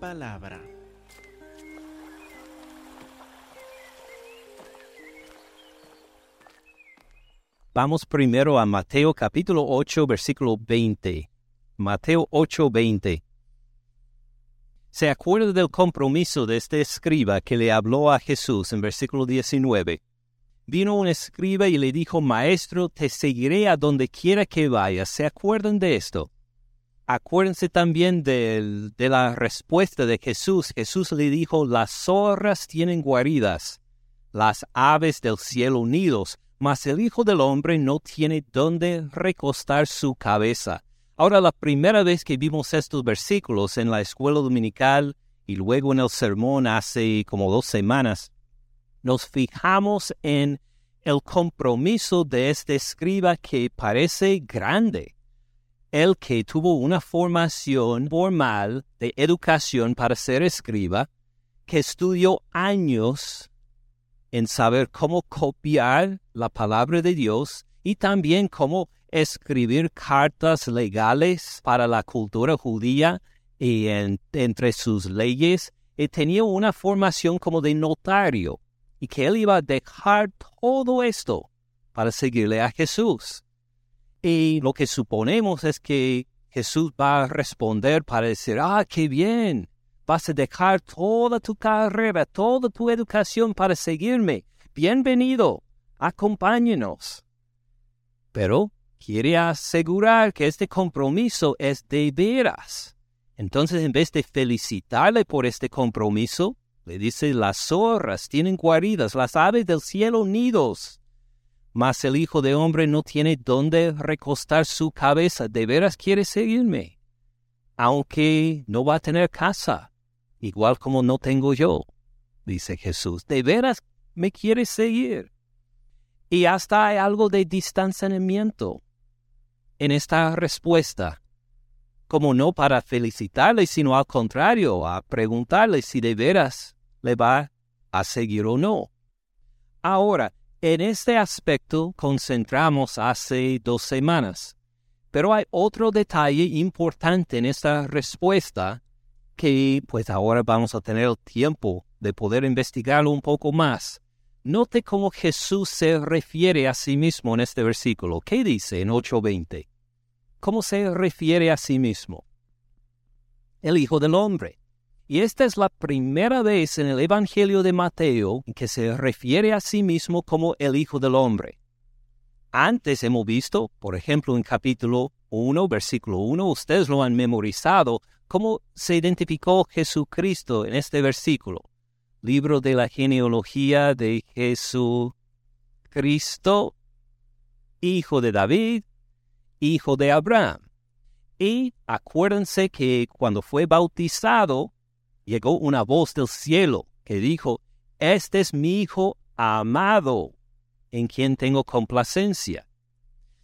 palabra. Vamos primero a Mateo capítulo 8, versículo 20. Mateo 8, 20. ¿Se acuerda del compromiso de este escriba que le habló a Jesús en versículo 19? Vino un escriba y le dijo, Maestro, te seguiré a donde quiera que vayas. ¿Se acuerdan de esto? Acuérdense también de, la respuesta de Jesús. Jesús le dijo, las zorras tienen guaridas, las aves del cielo nidos, mas el Hijo del Hombre no tiene dónde recostar su cabeza. Ahora, la primera vez que vimos estos versículos en la escuela dominical y luego en el sermón hace como dos semanas, nos fijamos en el compromiso de este escriba que parece grande el que tuvo una formación formal de educación para ser escriba, que estudió años en saber cómo copiar la palabra de Dios y también cómo escribir cartas legales para la cultura judía y entre sus leyes, y tenía una formación como de notario, y que él iba a dejar todo esto para seguirle a Jesús. Y lo que suponemos es que Jesús va a responder para decir, ah, qué bien, vas a dejar toda tu carrera, toda tu educación para seguirme. Bienvenido, acompáñenos. Pero quiere asegurar que este compromiso es de veras. Entonces, en vez de felicitarle por este compromiso, le dice, las zorras tienen guaridas, las aves del cielo nidos mas el Hijo de Hombre no tiene dónde recostar su cabeza. ¿De veras quiere seguirme? Aunque no va a tener casa, igual como no tengo yo, dice Jesús. ¿De veras me quiere seguir? Y hasta hay algo de distanciamiento en esta respuesta, como no para felicitarle, sino al contrario, a preguntarle si de veras le va a seguir o no. Ahora, en este aspecto concentramos hace dos semanas, pero hay otro detalle importante en esta respuesta que pues ahora vamos a tener tiempo de poder investigarlo un poco más. Note cómo Jesús se refiere a sí mismo en este versículo. ¿Qué dice en 8.20? ¿Cómo se refiere a sí mismo? El Hijo del Hombre. Y esta es la primera vez en el Evangelio de Mateo en que se refiere a sí mismo como el Hijo del Hombre. Antes hemos visto, por ejemplo, en capítulo 1, versículo 1, ustedes lo han memorizado, cómo se identificó Jesucristo en este versículo. Libro de la genealogía de Jesucristo, hijo de David, hijo de Abraham. Y acuérdense que cuando fue bautizado, llegó una voz del cielo que dijo, Este es mi Hijo amado, en quien tengo complacencia.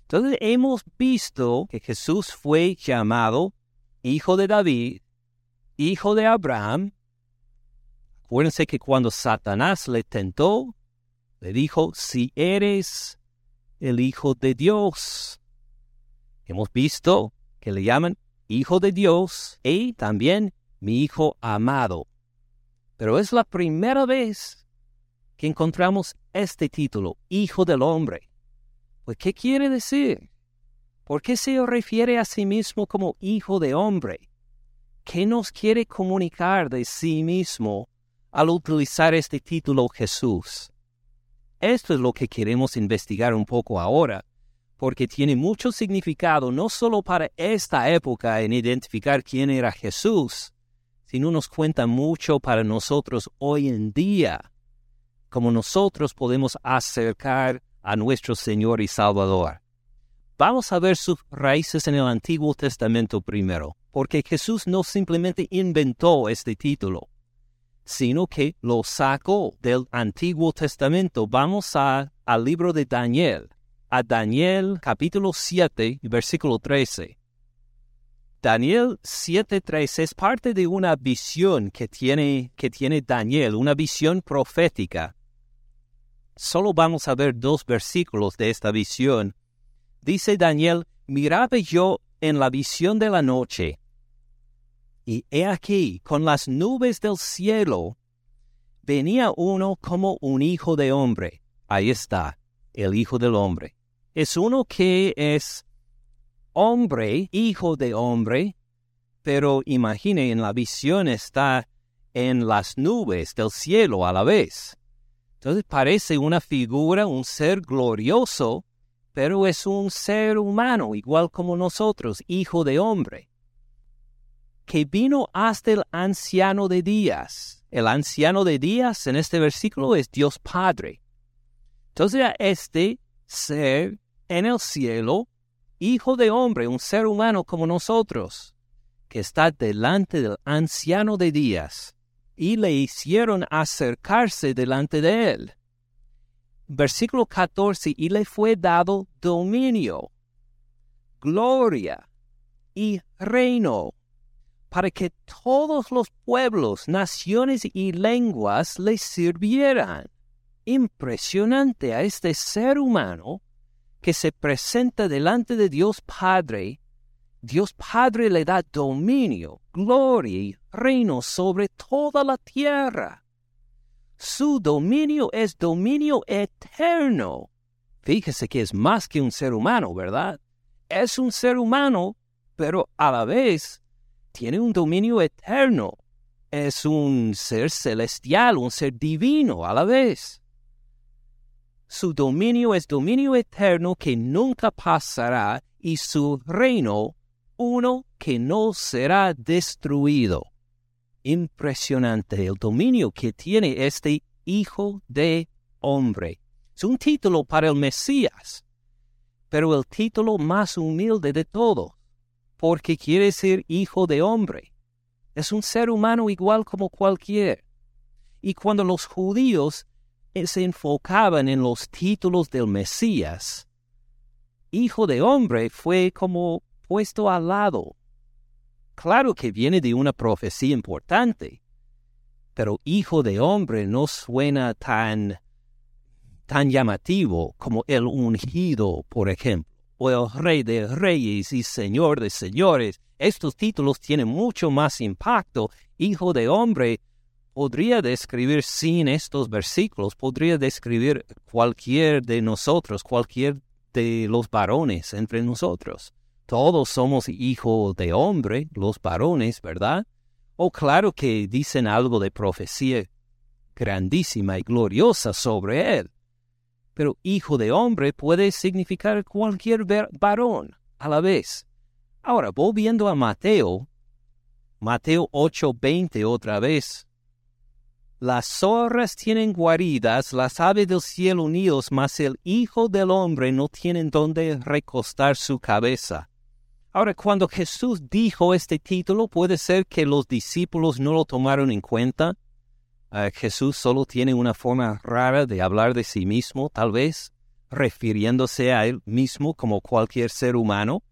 Entonces hemos visto que Jesús fue llamado Hijo de David, Hijo de Abraham. Acuérdense que cuando Satanás le tentó, le dijo, si eres el Hijo de Dios. Hemos visto que le llaman Hijo de Dios y también mi Hijo amado. Pero es la primera vez que encontramos este título, Hijo del Hombre. Pues, ¿qué quiere decir? ¿Por qué se refiere a sí mismo como Hijo de Hombre? ¿Qué nos quiere comunicar de sí mismo al utilizar este título Jesús? Esto es lo que queremos investigar un poco ahora, porque tiene mucho significado no solo para esta época en identificar quién era Jesús, sino nos cuenta mucho para nosotros hoy en día, como nosotros podemos acercar a nuestro Señor y Salvador. Vamos a ver sus raíces en el Antiguo Testamento primero, porque Jesús no simplemente inventó este título, sino que lo sacó del Antiguo Testamento. Vamos a, al libro de Daniel, a Daniel capítulo 7, versículo 13. Daniel 7.3 es parte de una visión que tiene, que tiene Daniel, una visión profética. Solo vamos a ver dos versículos de esta visión. Dice Daniel, miraba yo en la visión de la noche, Y he aquí, con las nubes del cielo, venía uno como un hijo de hombre. Ahí está, el hijo del hombre. Es uno que es hombre, hijo de hombre, pero imagine, en la visión está en las nubes del cielo a la vez. Entonces parece una figura, un ser glorioso, pero es un ser humano, igual como nosotros, hijo de hombre, que vino hasta el anciano de días. El anciano de días en este versículo es Dios Padre. Entonces este ser en el cielo, hijo de hombre, un ser humano como nosotros, que está delante del anciano de días, y le hicieron acercarse delante de él versículo 14, y le fue dado dominio, gloria y reino, para que todos los pueblos, naciones y lenguas le sirvieran. Impresionante a este ser humano que se presenta delante de Dios Padre. Dios Padre le da dominio, gloria y reino sobre toda la tierra su dominio es dominio eterno. Fíjese que es más que un ser humano, ¿verdad? Es un ser humano, pero a la vez tiene un dominio eterno. Es un ser celestial, un ser divino a la vez. Su dominio es dominio eterno que nunca pasará y su reino uno que no será destruido impresionante el dominio que tiene este Hijo de Hombre. Es un título para el Mesías, pero el título más humilde de todo, porque quiere ser Hijo de Hombre. Es un ser humano igual como cualquier. Y cuando los judíos se enfocaban en los títulos del Mesías, Hijo de Hombre fue como puesto al lado Claro que viene de una profecía importante, pero hijo de hombre no suena tan, tan llamativo como el ungido, por ejemplo, o el rey de reyes y señor de señores. Estos títulos tienen mucho más impacto. Hijo de hombre podría describir sin estos versículos, podría describir cualquier de nosotros, cualquier de los varones entre nosotros todos somos hijos de hombre, los varones, ¿verdad? O claro que dicen algo de profecía grandísima y gloriosa sobre él. Pero hijo de hombre puede significar cualquier varón a la vez. Ahora, volviendo a Mateo, Mateo 8:20 otra vez. Las zorras tienen guaridas, las aves del cielo unidos, mas el Hijo del Hombre no tiene donde recostar su cabeza. Ahora, cuando Jesús dijo este título, puede ser que los discípulos no lo tomaron en cuenta. Ah, Jesús solo tiene una forma rara de hablar de sí mismo, tal vez, refiriéndose a él mismo como cualquier ser humano.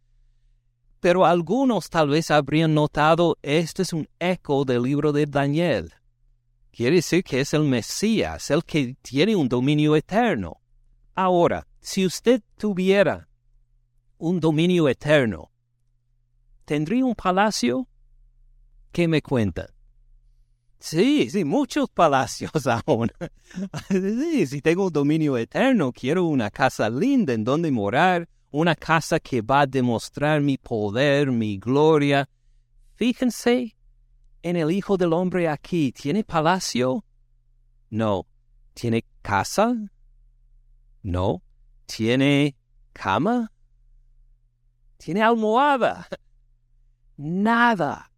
Pero algunos tal vez habrían notado, este es un eco del libro de Daniel. Quiere decir que es el Mesías, el que tiene un dominio eterno. Ahora, si usted tuviera un dominio eterno, ¿Tendría un palacio? ¿Qué me cuenta? Sí, sí, muchos palacios aún. sí, si tengo un dominio eterno, quiero una casa linda en donde morar, una casa que va a demostrar mi poder, mi gloria. Fíjense en el Hijo del Hombre aquí. ¿Tiene palacio? No. ¿Tiene casa? No. ¿Tiene cama? ¿Tiene almohada? nada.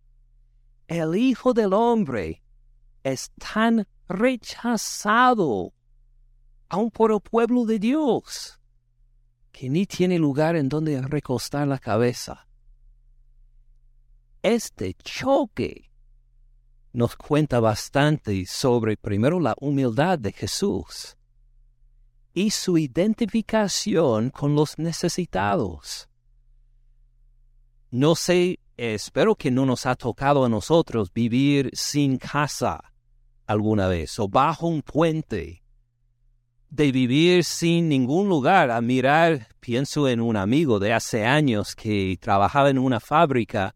El Hijo del Hombre es tan rechazado aun por el pueblo de Dios que ni tiene lugar en donde recostar la cabeza. Este choque nos cuenta bastante sobre primero la humildad de Jesús y su identificación con los necesitados. No sé espero que no nos ha tocado a nosotros vivir sin casa alguna vez o bajo un puente, de vivir sin ningún lugar, a mirar, pienso en un amigo de hace años que trabajaba en una fábrica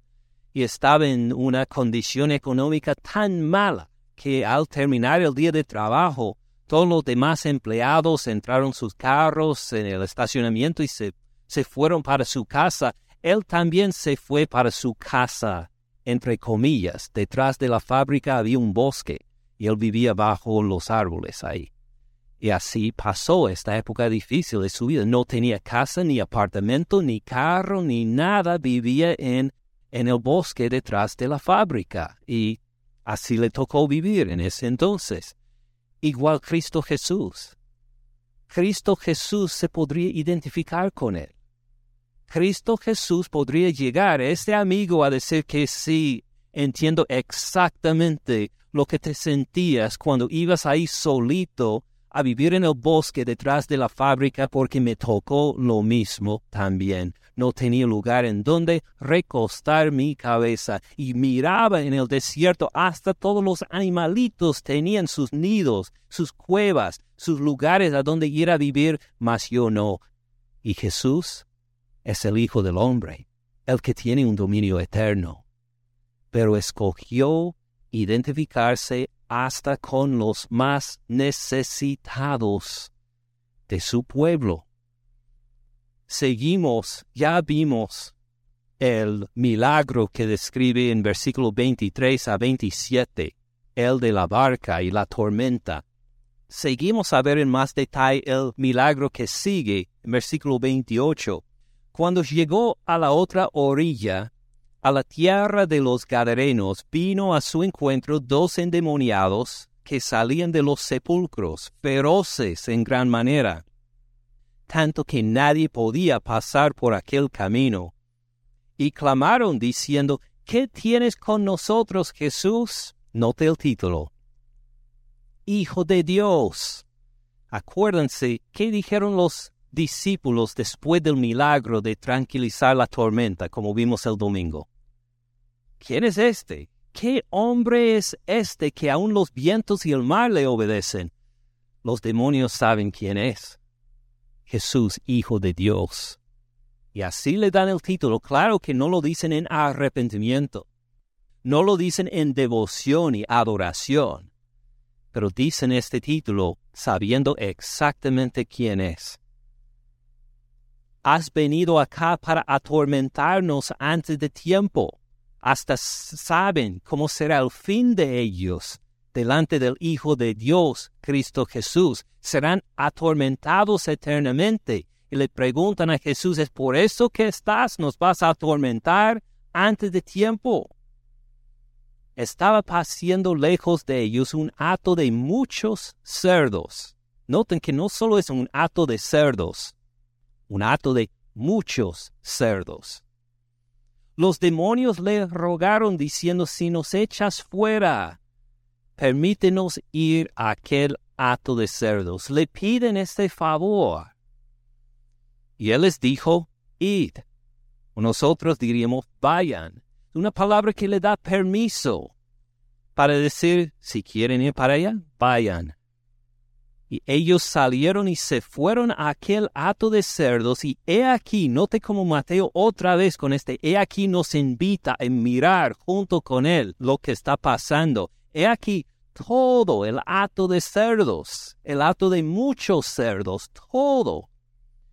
estaba en una condición económica tan mala que al terminar el día de trabajo, todos los demás empleados entraron sus carros en el estacionamiento y se, se fueron para su casa. Él también se fue para su casa, entre comillas. Detrás de la fábrica había un bosque y él vivía bajo los árboles ahí. Y así pasó esta época difícil de su vida. No tenía casa, ni apartamento, ni carro, ni nada. Vivía en, en el bosque detrás de la fábrica. Y así le tocó vivir en ese entonces igual Cristo Jesús. Cristo Jesús se podría identificar con él. Cristo Jesús podría llegar a este amigo a decir que sí, entiendo exactamente lo que te sentías cuando ibas ahí solito a vivir en el bosque detrás de la fábrica porque me tocó lo mismo también. No tenía lugar en donde recostar mi cabeza y miraba en el desierto hasta todos los animalitos tenían sus nidos, sus cuevas, sus lugares a donde ir a vivir, mas yo no. Y Jesús es el Hijo del Hombre, el que tiene un dominio eterno. Pero escogió identificarse hasta con los más necesitados de su pueblo. Seguimos, ya vimos el milagro que describe en versículo 23 a 27, el de la barca y la tormenta. Seguimos a ver en más detalle el milagro que sigue en versículo 28. Cuando llegó a la otra orilla, a la tierra de los Gadarenos vino a su encuentro dos endemoniados que salían de los sepulcros, feroces en gran manera, tanto que nadie podía pasar por aquel camino. Y clamaron diciendo, ¿Qué tienes con nosotros, Jesús? Note el título. Hijo de Dios. Acuérdense qué dijeron los discípulos después del milagro de tranquilizar la tormenta, como vimos el domingo. ¿Quién es este? ¿Qué hombre es este que aun los vientos y el mar le obedecen? Los demonios saben quién es. Jesús, Hijo de Dios. Y así le dan el título. Claro que no lo dicen en arrepentimiento. No lo dicen en devoción y adoración. Pero dicen este título sabiendo exactamente quién es has venido acá para atormentarnos antes de tiempo. Hasta saben cómo será el fin de ellos delante del Hijo de Dios, Cristo Jesús. Serán atormentados eternamente. Y le preguntan a Jesús, ¿es por eso que estás? ¿Nos vas a atormentar antes de tiempo? Estaba pasando lejos de ellos un hato de muchos cerdos. Noten que no solo es un hato de cerdos, un hato de muchos cerdos. Los demonios le rogaron diciendo, si nos echas fuera, permítenos ir a aquel hato de cerdos. Le piden este favor. Y él les dijo, id. Nosotros diríamos, vayan. Una palabra que le da permiso para decir, si quieren ir para allá, vayan. Y ellos salieron y se fueron a aquel hato de cerdos, y he aquí, note como Mateo otra vez con este, he aquí nos invita a mirar junto con él lo que está pasando. He aquí todo el hato de cerdos, el hato de muchos cerdos, todo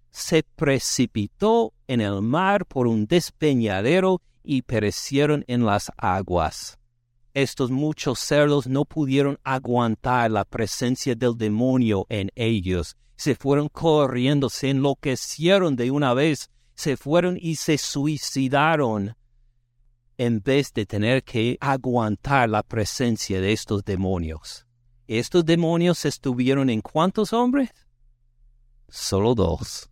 se precipitó en el mar por un despeñadero y perecieron en las aguas estos muchos cerdos no pudieron aguantar la presencia del demonio en ellos. Se fueron corriendo, se enloquecieron de una vez, se fueron y se suicidaron en vez de tener que aguantar la presencia de estos demonios. Estos demonios estuvieron en cuántos hombres? Solo dos.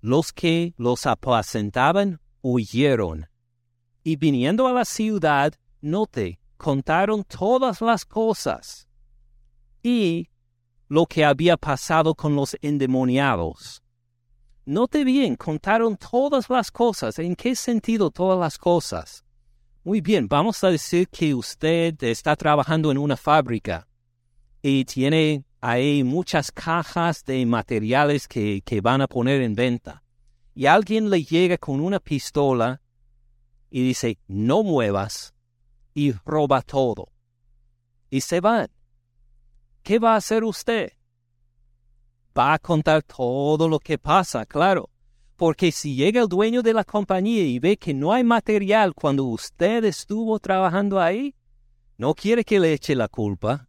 Los que los apacentaban huyeron y viniendo a la ciudad note, contaron todas las cosas y lo que había pasado con los endemoniados. Note bien, contaron todas las cosas. ¿En qué sentido todas las cosas? Muy bien, vamos a decir que usted está trabajando en una fábrica y tiene ahí muchas cajas de materiales que, que van a poner en venta. Y alguien le llega con una pistola y dice, no muevas y roba todo. Y se van. ¿Qué va a hacer usted? Va a contar todo lo que pasa, claro. Porque si llega el dueño de la compañía y ve que no hay material cuando usted estuvo trabajando ahí, no quiere que le eche la culpa.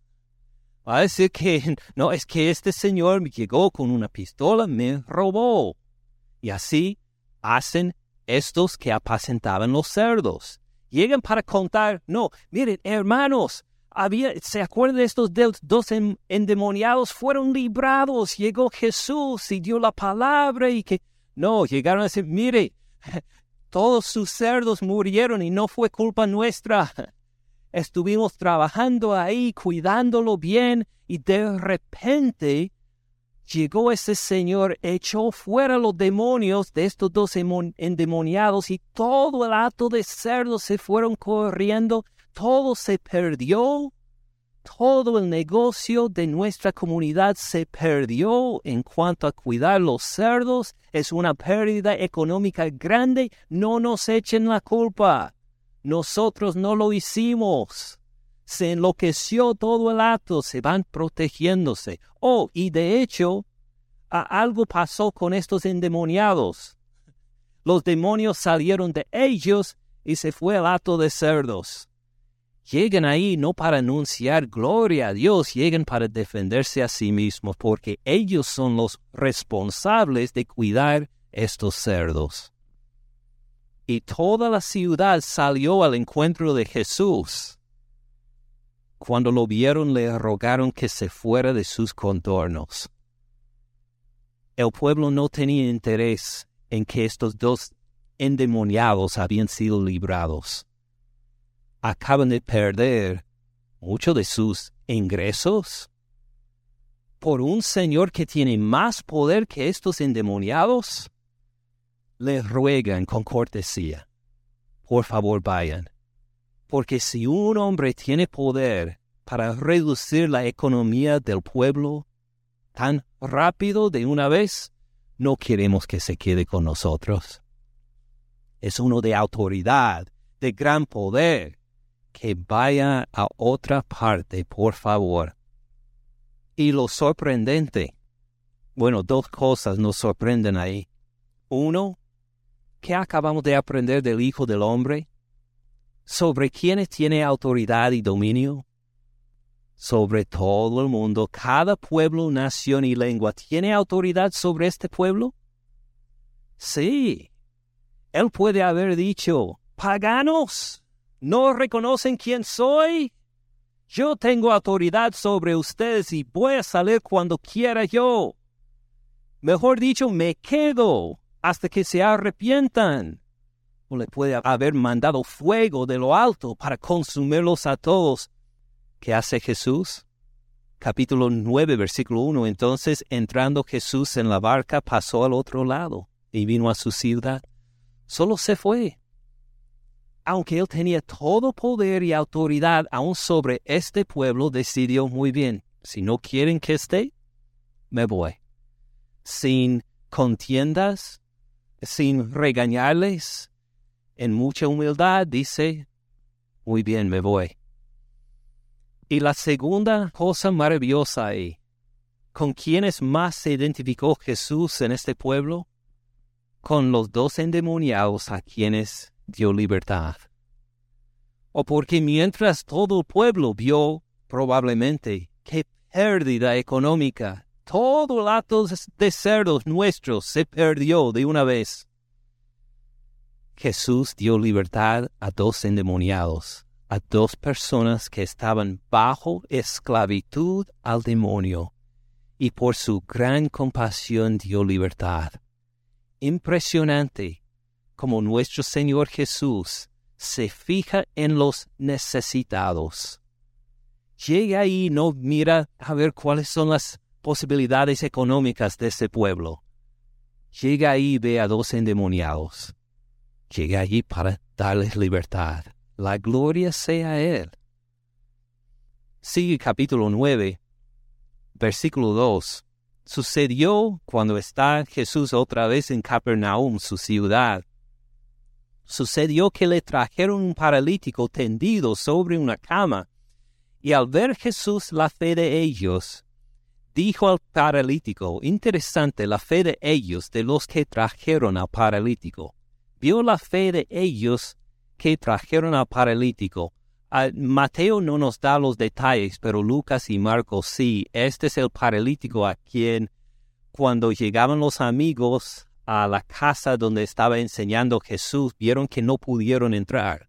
Va a decir que no, es que este señor me llegó con una pistola, me robó. Y así hacen estos que apacentaban los cerdos. Llegan para contar, no, miren, hermanos, ¿se acuerdan de estos dos endemoniados? Fueron librados, llegó Jesús y dio la palabra y que, no, llegaron a decir, mire, todos sus cerdos murieron y no fue culpa nuestra. Estuvimos trabajando ahí, cuidándolo bien, y de repente llegó ese señor, echó fuera los demonios de estos dos endemoniados y todo el hato de cerdos se fueron corriendo, todo se perdió, todo el negocio de nuestra comunidad se perdió en cuanto a cuidar los cerdos, es una pérdida económica grande, no nos echen la culpa. Nosotros no lo hicimos. Se enloqueció todo el acto, se van protegiéndose. Oh, y de hecho, algo pasó con estos endemoniados. Los demonios salieron de ellos y se fue el acto de cerdos. Llegan ahí no para anunciar gloria a Dios, llegan para defenderse a sí mismos, porque ellos son los responsables de cuidar estos cerdos y toda la ciudad salió al encuentro de Jesús. Cuando lo vieron le rogaron que se fuera de sus contornos. El pueblo no tenía interés en que estos dos endemoniados habían sido librados. Acaban de perder mucho de sus ingresos por un Señor que tiene más poder que estos endemoniados le ruegan con cortesía, por favor vayan, porque si un hombre tiene poder para reducir la economía del pueblo tan rápido de una vez, no queremos que se quede con nosotros. Es uno de autoridad, de gran poder, que vaya a otra parte, por favor. Y lo sorprendente, bueno, dos cosas nos sorprenden ahí. Uno, ¿Qué acabamos de aprender del Hijo del Hombre? ¿Sobre quiénes tiene autoridad y dominio? Sobre todo el mundo, cada pueblo, nación y lengua. ¿Tiene autoridad sobre este pueblo? Sí. Él puede haber dicho, paganos, ¿no reconocen quién soy? Yo tengo autoridad sobre ustedes y voy a salir cuando quiera yo. Mejor dicho, me quedo hasta que se arrepientan. O le puede haber mandado fuego de lo alto para consumirlos a todos. ¿Qué hace Jesús? Capítulo 9, versículo 1. Entonces, entrando Jesús en la barca, pasó al otro lado y vino a su ciudad. Solo se fue. Aunque él tenía todo poder y autoridad aún sobre este pueblo, decidió muy bien, si no quieren que esté, me voy. Sin contiendas, sin regañarles, en mucha humildad, dice, muy bien, me voy. Y la segunda cosa maravillosa ahí, ¿con quiénes más se identificó Jesús en este pueblo? Con los dos endemoniados a quienes dio libertad. O porque mientras todo el pueblo vio probablemente qué pérdida económica todo el acto de cerdos nuestros se perdió de una vez. Jesús dio libertad a dos endemoniados, a dos personas que estaban bajo esclavitud al demonio, y por su gran compasión dio libertad. Impresionante como nuestro Señor Jesús se fija en los necesitados. Llega ahí y no mira a ver cuáles son las posibilidades económicas de ese pueblo. Llega ahí y ve a dos endemoniados. Llega allí para darles libertad. La gloria sea a Él. Sigue capítulo 9, versículo 2. Sucedió cuando está Jesús otra vez en Capernaum, su ciudad, sucedió que le trajeron un paralítico tendido sobre una cama, y al ver Jesús la fe de ellos, dijo al paralítico, interesante la fe de ellos, de los que trajeron al paralítico. Vio la fe de ellos que trajeron al paralítico. Mateo no nos da los detalles, pero Lucas y Marcos sí. Este es el paralítico a quien, cuando llegaban los amigos a la casa donde estaba enseñando Jesús, vieron que no pudieron entrar.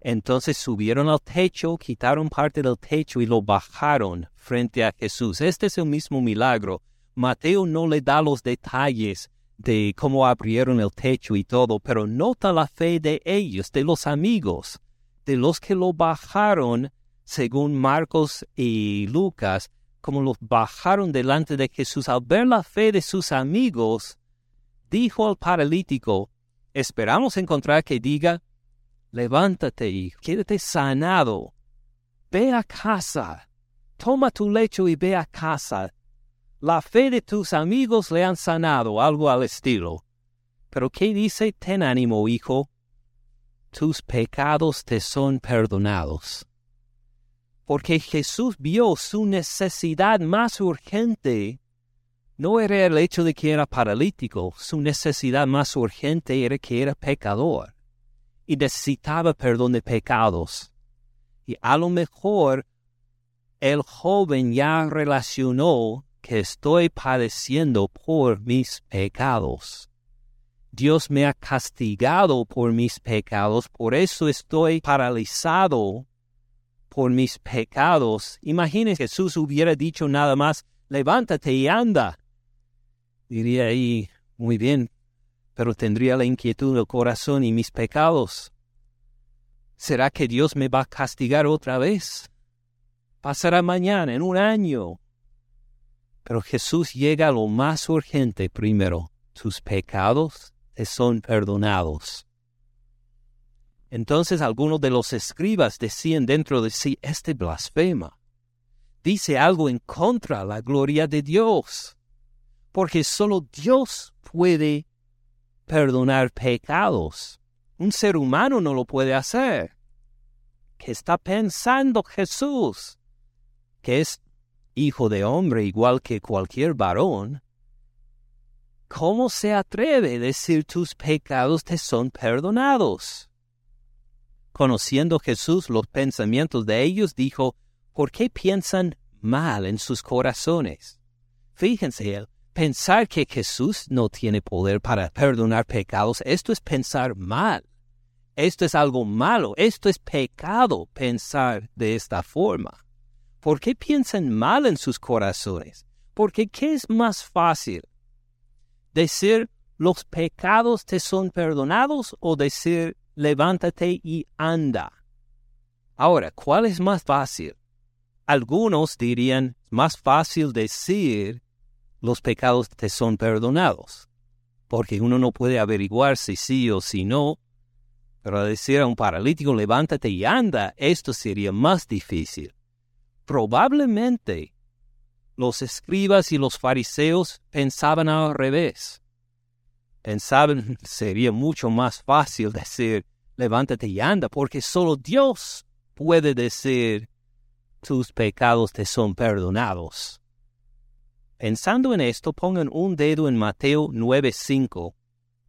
Entonces subieron al techo, quitaron parte del techo y lo bajaron frente a Jesús. Este es el mismo milagro. Mateo no le da los detalles de cómo abrieron el techo y todo, pero nota la fe de ellos, de los amigos, de los que lo bajaron, según Marcos y Lucas, como los bajaron delante de Jesús. Al ver la fe de sus amigos, dijo al paralítico, esperamos encontrar que diga, levántate y quédate sanado, ve a casa, toma tu lecho y ve a casa. La fe de tus amigos le han sanado, algo al estilo. Pero ¿qué dice? Ten ánimo, hijo. Tus pecados te son perdonados. Porque Jesús vio su necesidad más urgente no era el hecho de que era paralítico, su necesidad más urgente era que era pecador y necesitaba perdón de pecados. Y a lo mejor el joven ya relacionó que estoy padeciendo por mis pecados. Dios me ha castigado por mis pecados, por eso estoy paralizado por mis pecados. Imagínese Jesús hubiera dicho nada más, levántate y anda diría ahí, muy bien, pero tendría la inquietud del corazón y mis pecados. ¿Será que Dios me va a castigar otra vez? Pasará mañana, en un año. Pero Jesús llega a lo más urgente primero. Tus pecados te son perdonados. Entonces algunos de los escribas decían dentro de sí, este blasfema. Dice algo en contra de la gloria de Dios porque solo Dios puede perdonar pecados. Un ser humano no lo puede hacer. ¿Qué está pensando Jesús? Que es hijo de hombre igual que cualquier varón. ¿Cómo se atreve a decir tus pecados te son perdonados? Conociendo Jesús los pensamientos de ellos, dijo, ¿por qué piensan mal en sus corazones? Fíjense él, Pensar que Jesús no tiene poder para perdonar pecados, esto es pensar mal. Esto es algo malo, esto es pecado pensar de esta forma. ¿Por qué piensan mal en sus corazones? Porque ¿qué es más fácil? ¿Decir los pecados te son perdonados o decir levántate y anda? Ahora, ¿cuál es más fácil? Algunos dirían más fácil decir los pecados te son perdonados, porque uno no puede averiguar si sí o si no, pero decir a un paralítico levántate y anda, esto sería más difícil. Probablemente los escribas y los fariseos pensaban al revés. Pensaban sería mucho más fácil decir levántate y anda, porque solo Dios puede decir tus pecados te son perdonados. Pensando en esto, pongan un dedo en Mateo 9.5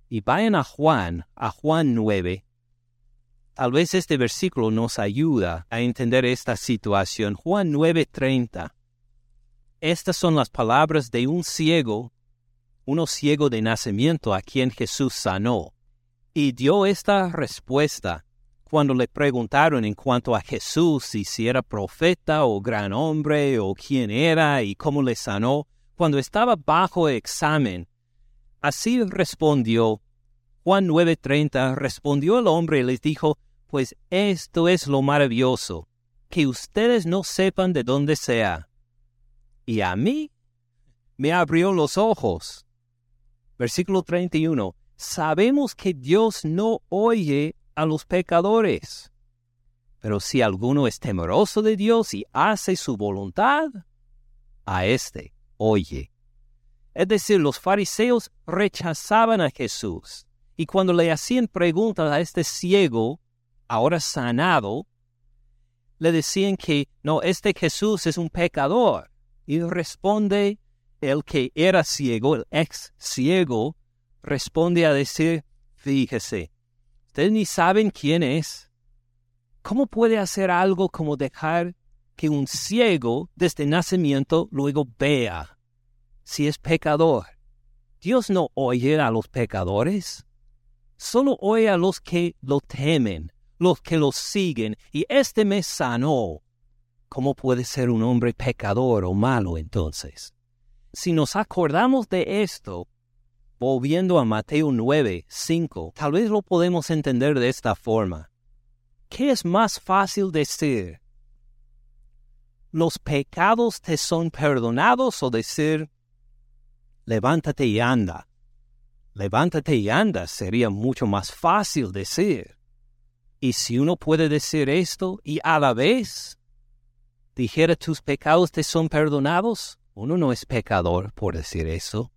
y vayan a Juan, a Juan 9. Tal vez este versículo nos ayuda a entender esta situación. Juan 9.30. Estas son las palabras de un ciego, uno ciego de nacimiento a quien Jesús sanó. Y dio esta respuesta cuando le preguntaron en cuanto a Jesús si era profeta o gran hombre o quién era y cómo le sanó cuando estaba bajo examen. Así respondió. Juan 9:30 respondió el hombre y les dijo, Pues esto es lo maravilloso, que ustedes no sepan de dónde sea. Y a mí me abrió los ojos. Versículo 31. Sabemos que Dios no oye a los pecadores. Pero si alguno es temeroso de Dios y hace su voluntad, a éste oye. Es decir, los fariseos rechazaban a Jesús Y cuando le hacían preguntas a este ciego, ahora sanado, le decían que no, este Jesús es un pecador. Y responde el que era ciego, el ex ciego, responde a decir, fíjese, ustedes ni saben quién es. ¿Cómo puede hacer algo como dejar que un ciego desde nacimiento luego vea si es pecador? Dios no oye a los pecadores, solo oye a los que lo temen, los que lo siguen, y este me sanó. ¿Cómo puede ser un hombre pecador o malo entonces? Si nos acordamos de esto, volviendo a Mateo 9, 5, tal vez lo podemos entender de esta forma. ¿Qué es más fácil decir? ¿Los pecados te son perdonados o decir, levántate y anda? Levántate y anda sería mucho más fácil decir. Y si uno puede decir esto y a la vez dijera tus pecados te son perdonados, uno no es pecador por decir eso,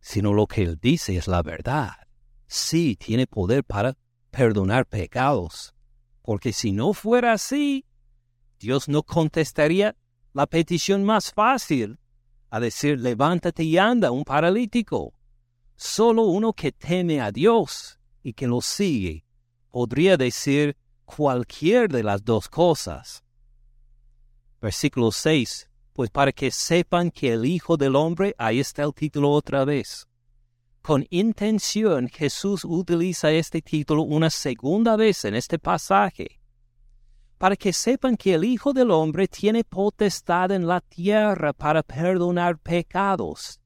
sino lo que él dice es la verdad. Sí, tiene poder para perdonar pecados, porque si no fuera así, Dios no contestaría la petición más fácil, a decir levántate y anda un paralítico. Solo uno que teme a Dios y que lo sigue podría decir cualquier de las dos cosas. Versículo 6. Pues para que sepan que el Hijo del Hombre, ahí está el título otra vez. Con intención Jesús utiliza este título una segunda vez en este pasaje. Para que sepan que el Hijo del Hombre tiene potestad en la tierra para perdonar pecados.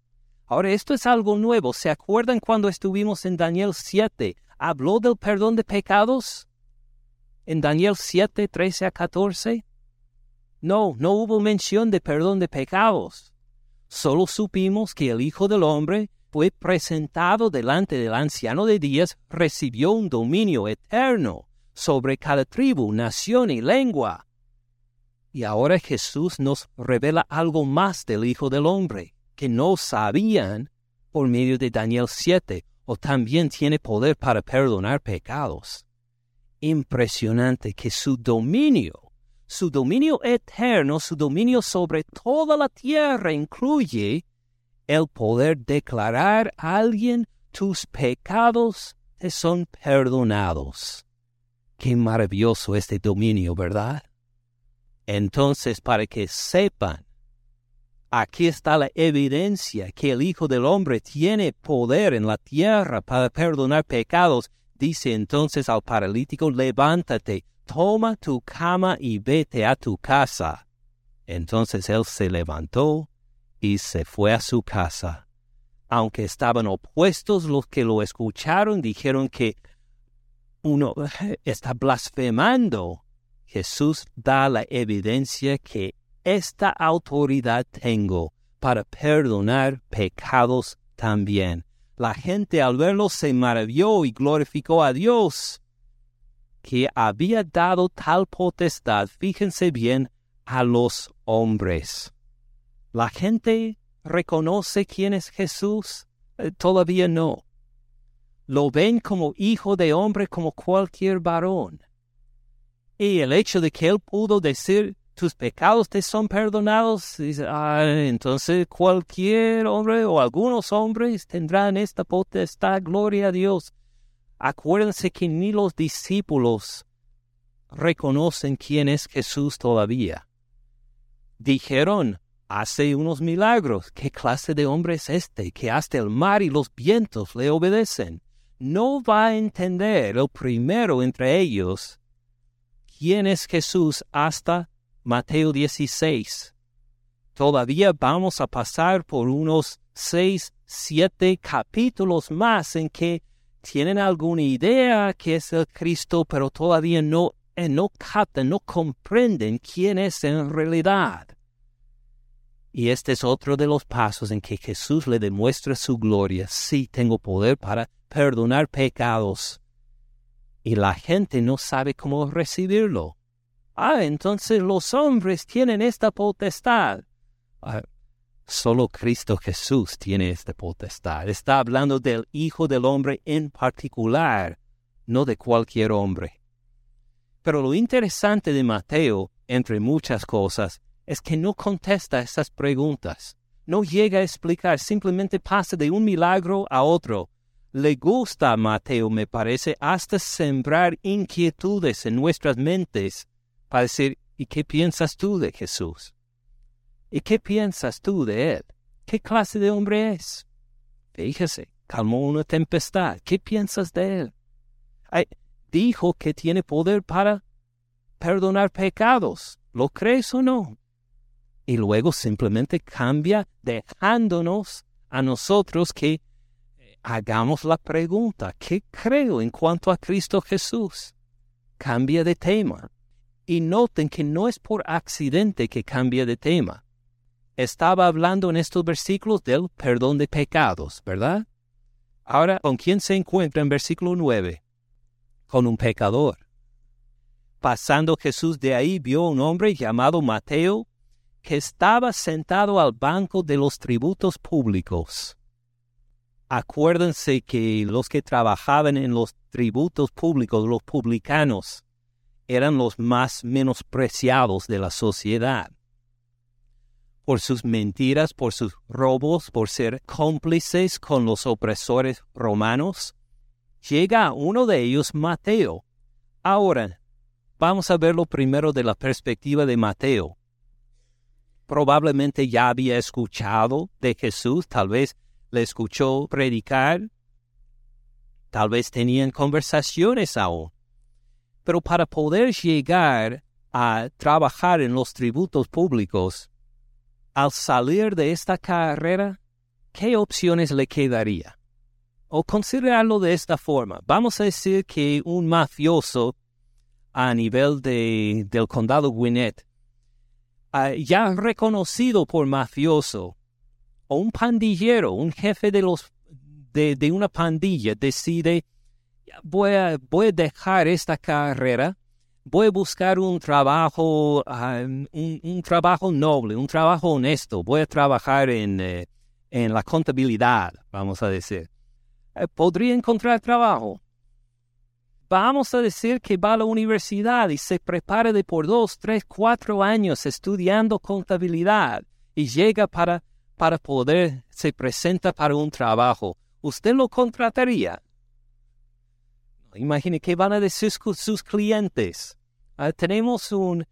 Ahora, esto es algo nuevo. ¿Se acuerdan cuando estuvimos en Daniel 7? ¿Habló del perdón de pecados? En Daniel 7, 13 a 14. No, no hubo mención de perdón de pecados. Solo supimos que el Hijo del Hombre fue presentado delante del anciano de días, recibió un dominio eterno sobre cada tribu, nación y lengua. Y ahora Jesús nos revela algo más del Hijo del Hombre, que no sabían por medio de Daniel 7, o también tiene poder para perdonar pecados. Impresionante que su dominio su dominio eterno, su dominio sobre toda la tierra incluye el poder declarar a alguien tus pecados te son perdonados. Qué maravilloso este dominio, ¿verdad? Entonces, para que sepan, aquí está la evidencia que el Hijo del Hombre tiene poder en la tierra para perdonar pecados. Dice entonces al paralítico, levántate, toma tu cama y vete a tu casa. Entonces él se levantó y se fue a su casa. Aunque estaban opuestos los que lo escucharon, dijeron que uno está blasfemando. Jesús da la evidencia que esta autoridad tengo para perdonar pecados también. La gente al verlo se maravilló y glorificó a Dios que había dado tal potestad, fíjense bien, a los hombres. ¿La gente reconoce quién es Jesús? Eh, todavía no. Lo ven como hijo de hombre como cualquier varón. Y el hecho de que él pudo decir, tus pecados te son perdonados, dice, ah, entonces cualquier hombre o algunos hombres tendrán esta potestad, gloria a Dios. Acuérdense que ni los discípulos reconocen quién es Jesús todavía. Dijeron, hace unos milagros. ¿Qué clase de hombre es este que hasta el mar y los vientos le obedecen? No va a entender el primero entre ellos quién es Jesús hasta Mateo 16. Todavía vamos a pasar por unos seis, siete capítulos más en que tienen alguna idea que es el Cristo, pero todavía no, eh, no captan, no comprenden quién es en realidad. Y este es otro de los pasos en que Jesús le demuestra su gloria. Sí, tengo poder para perdonar pecados. Y la gente no sabe cómo Solo Cristo Jesús tiene esta potestad. Está hablando del Hijo del Hombre en particular, no de cualquier hombre. Pero lo interesante de Mateo, entre muchas cosas, es que no contesta esas preguntas. No llega a explicar, simplemente pasa de un milagro a otro. Le gusta a Mateo, me parece, hasta sembrar inquietudes en nuestras mentes para decir, ¿y qué piensas tú de Jesús? ¿Y qué piensas tú de él? ¿Qué clase de hombre es? Fíjese, calmó una tempestad. ¿Qué piensas de él? dijo que tiene poder para perdonar pecados. ¿Lo crees o no? Y luego simplemente cambia dejándonos a nosotros que eh, hagamos la pregunta, ¿qué creo en cuanto a Cristo Jesús? Cambia de tema. Y noten que no es por accidente que cambia de tema. Estaba hablando en estos versículos del perdón de pecados, ¿verdad? Ahora, ¿con quién se encuentra en versículo 9? Con un pecador. Pasando Jesús de ahí vio un hombre llamado Mateo que estaba sentado al banco de los tributos públicos. Acuérdense que los que trabajaban en los tributos públicos, los publicanos, eran los más menospreciados de la sociedad. Por sus mentiras, por sus robos, por ser cómplices con los opresores romanos, llega uno de ellos, Mateo. Ahora, Vamos a verlo primero de la perspectiva de Mateo. Probablemente ya había escuchado de Jesús, tal vez le escuchó predicar, tal vez tenían conversaciones aún. Pero para poder llegar a trabajar en los tributos públicos, al salir de esta carrera, ¿qué opciones le quedaría? O considerarlo de esta forma. Vamos a decir que un mafioso a nivel de, del condado Gwinnett, uh, ya reconocido por mafioso, o un pandillero, un jefe de, los, de, una pandilla, decide, voy a, voy a dejar esta carrera, voy a buscar un trabajo, um, un, un, trabajo noble, un trabajo honesto, voy a trabajar en, eh, en la contabilidad, vamos a decir. Eh, ¿Podría encontrar trabajo? Vamos a decir que va a la universidad y se prepara de por dos, tres, cuatro años estudiando contabilidad y llega para, para poder, se presenta para un trabajo, ¿usted lo contrataría? Imagine qué van a decir sus, clientes. Ah, tenemos un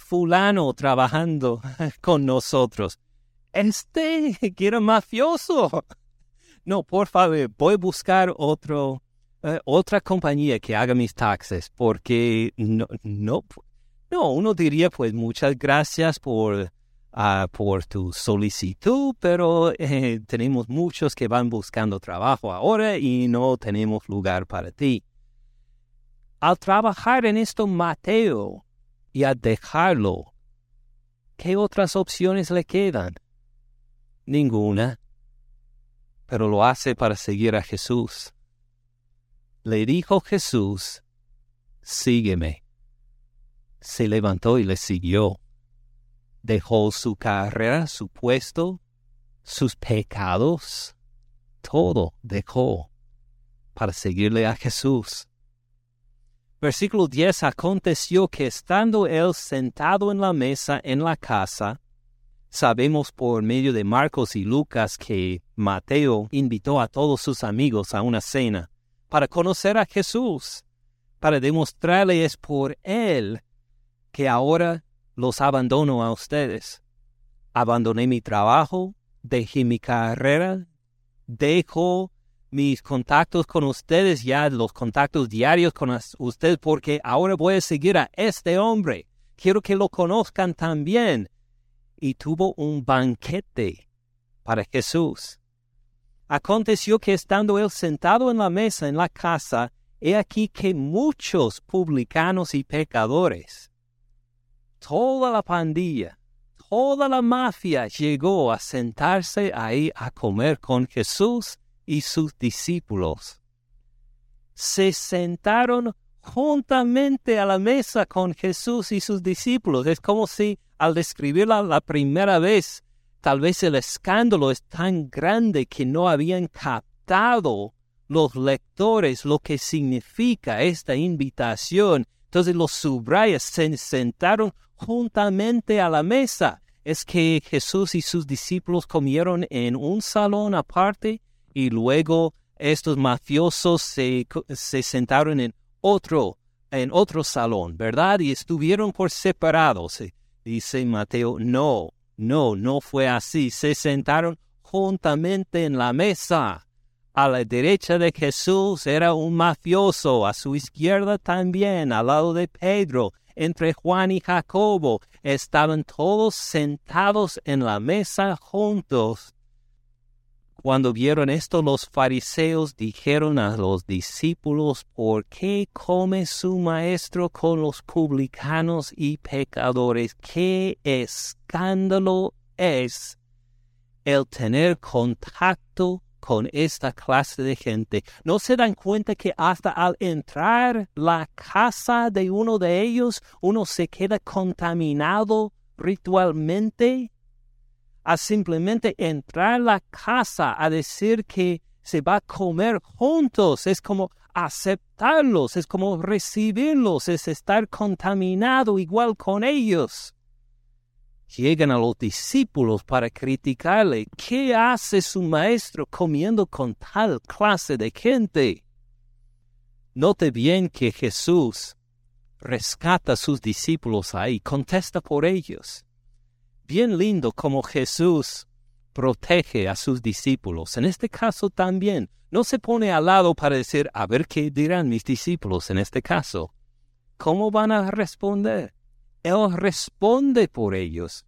fulano trabajando con nosotros. Este que mafioso. No, por favor, voy a buscar otro, eh, otra compañía que haga mis taxes, porque no, no, no, uno diría pues muchas gracias por, uh, por tu solicitud, pero eh, tenemos muchos que van buscando trabajo ahora y no tenemos lugar para ti. Al trabajar en esto Mateo y a dejarlo, ¿qué otras opciones le quedan? Ninguna. Pero lo hace para seguir a Jesús le dijo Jesús, sígueme. Se levantó y le siguió. Dejó su carrera, su puesto, sus pecados, todo dejó para seguirle a Jesús. Versículo 10 Aconteció que estando él sentado en la mesa en la casa, sabemos por medio de Marcos y Lucas que Mateo invitó a todos sus amigos a una cena para conocer a Jesús, para demostrarles por Él que ahora los abandono a ustedes. Abandoné mi trabajo, dejé mi carrera, dejo mis contactos con ustedes, ya los contactos diarios con ustedes, porque ahora voy a seguir a este hombre. Quiero que lo conozcan también. Y tuvo un banquete para Jesús. Aconteció que estando él sentado en la mesa en la casa, he aquí que muchos publicanos y pecadores, toda la pandilla, toda la mafia llegó a sentarse ahí a comer con Jesús y sus discípulos. Se sentaron juntamente a la mesa con Jesús y sus discípulos. Es como si al describirla la primera vez Tal vez el escándalo es tan grande que no habían captado los lectores lo que significa esta invitación. Entonces los subrayas se sentaron juntamente a la mesa. Es que Jesús y sus discípulos comieron en un salón aparte y luego estos mafiosos se, se sentaron en otro, en otro salón, ¿verdad? Y estuvieron por separados. Dice Mateo, no, no, no fue así. Se sentaron juntamente en la mesa. A la derecha de Jesús era un mafioso, a su izquierda también, al lado de Pedro, entre Juan y Jacobo. Estaban todos sentados en la mesa juntos. Cuando vieron esto, los fariseos dijeron a los discípulos, ¿por qué come su maestro con los publicanos y pecadores? ¿Qué escándalo es el tener contacto con esta clase de gente? ¿No se dan cuenta que hasta al entrar la casa de uno de ellos, uno se queda contaminado ritualmente? A simplemente entrar a la casa a decir que se va a comer juntos, es como aceptarlos, es como recibirlos, es estar contaminado igual con ellos. Llegan a los discípulos para criticarle, ¿qué hace su maestro comiendo con tal clase de gente? Note bien que Jesús rescata a sus discípulos ahí, contesta por ellos bien lindo como Jesús protege a sus discípulos. En este caso también, no se pone al lado para decir, a ver qué dirán mis discípulos en este caso. ¿Cómo van a responder? Él responde por ellos.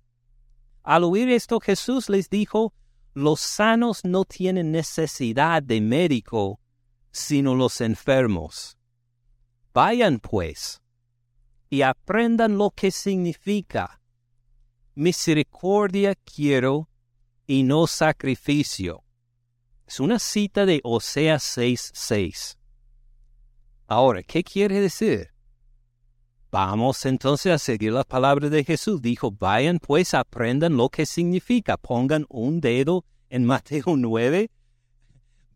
Al oír esto, Jesús les dijo, los sanos no tienen necesidad de médico, sino los enfermos. Vayan pues y aprendan lo que significa misericordia quiero y no sacrificio. Es una cita de Oseas 6:6. Ahora, ¿qué quiere decir? Vamos entonces a seguir la palabra de Jesús. Dijo, vayan pues, aprendan lo que significa. Pongan un dedo en Mateo 9.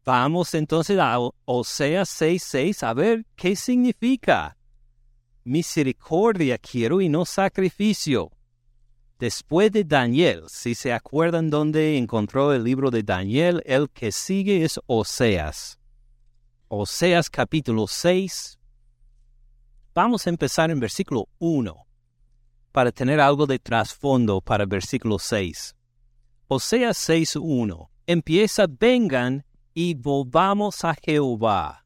Vamos entonces a Oseas 6:6 a ver qué significa. Misericordia quiero y no sacrificio. Después de Daniel, si se acuerdan dónde encontró el libro de Daniel, el que sigue es Oseas. Oseas capítulo 6. Vamos a empezar en versículo 1 para tener algo de trasfondo para versículo 6. Oseas 6.1 empieza, vengan y volvamos a Jehová.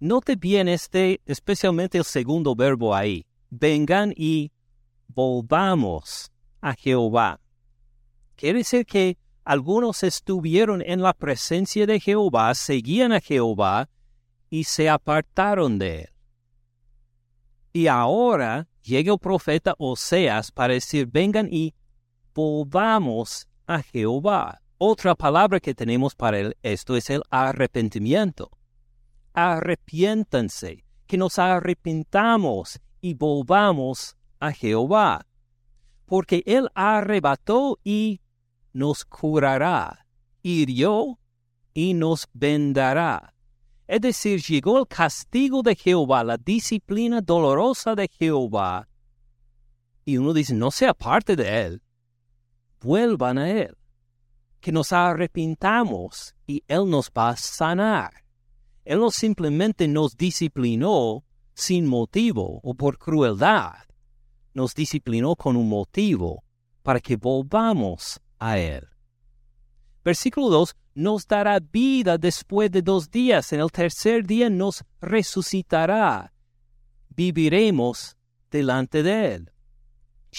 Note bien este, especialmente el segundo verbo ahí. Vengan y volvamos a Jehová. Quiere decir que algunos estuvieron en la presencia de Jehová, seguían a Jehová y se apartaron de él. Y ahora llega el profeta Oseas para decir, vengan y volvamos a Jehová. Otra palabra que tenemos para esto es el arrepentimiento. Arrepiéntanse, que nos arrepintamos y volvamos a Jehová, porque Él arrebató y nos curará, hirió y nos vendará. Es decir, llegó el castigo de Jehová, la disciplina dolorosa de Jehová, y uno dice, no sea parte de Él, vuelvan a Él, que nos arrepintamos y Él nos va a sanar. Él no simplemente nos disciplinó sin motivo o por crueldad nos disciplinó con un motivo para que volvamos a Él. Versículo 2 nos dará vida después de dos días, en el tercer día nos resucitará, viviremos delante de Él.